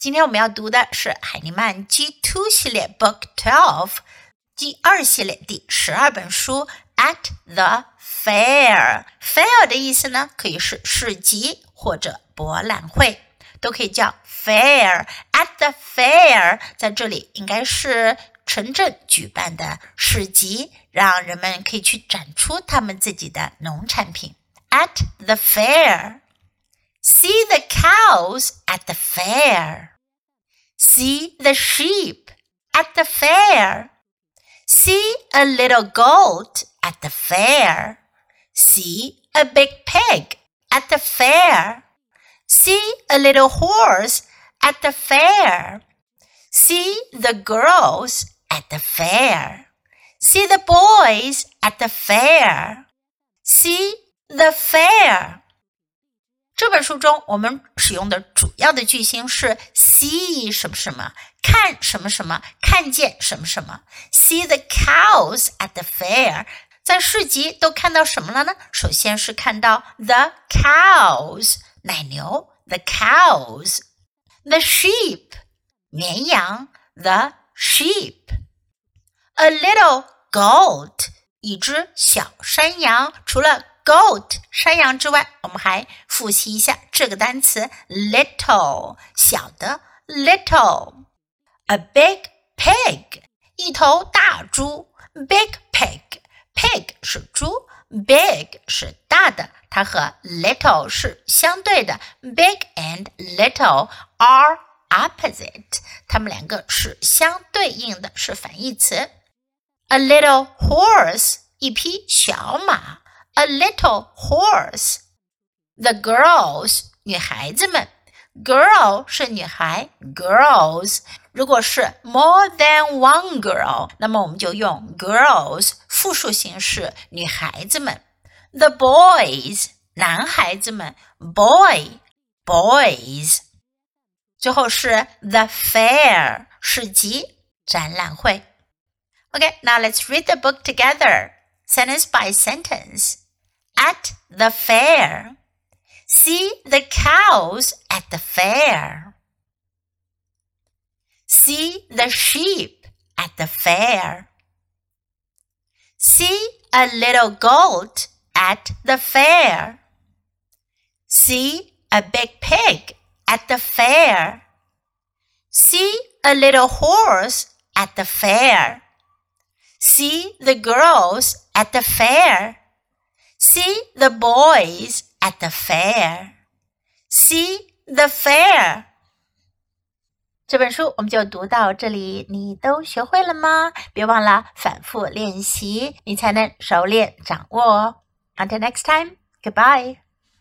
今天我们要读的是海尼曼 G Two 系列 Book Twelve 第二系列第十二本书 At the Fair。Fair 的意思呢，可以是市集或者博览会，都可以叫 Fair。At the Fair 在这里应该是城镇举办的市集，让人们可以去展出他们自己的农产品。At the fair. See the cows at the fair. See the sheep at the fair. See a little goat at the fair. See a big pig at the fair. See a little horse at the fair. See the girls at the fair. See the boys at the fair. See the fair. 这本书中，我们使用的主要的句型是 see 什么什么，看什么什么，看见什么什么。See the cows at the fair，在市集都看到什么了呢？首先是看到 the cows，奶牛，the cows，the sheep，绵羊，the sheep，a little goat，一只小山羊。除了 goat 山羊之外，我们还复习一下这个单词 little 小的 little。A big pig 一头大猪，big pig pig 是猪，big 是大的，它和 little 是相对的，big and little are opposite，它们两个是相对应的，是反义词。A little horse 一匹小马。 a little horse. The girls 女孩子们，girl 是女孩，girls。如果是 more than one girl，那么我们就用 girls 复数形式，女孩子们。The boys 男孩子们，boy boys。最后是 the fair 市集展览会。Okay, now let's read the book together, sentence by sentence at the fair. See the cows at the fair. See the sheep at the fair. See a little goat at the fair. See a big pig at the fair. See a little horse at the fair. See the girls at the fair. See the boys at the fair. See the fair. 这本书我们就读到这里，你都学会了吗？别忘了反复练习，你才能熟练掌握哦。Until next time, goodbye.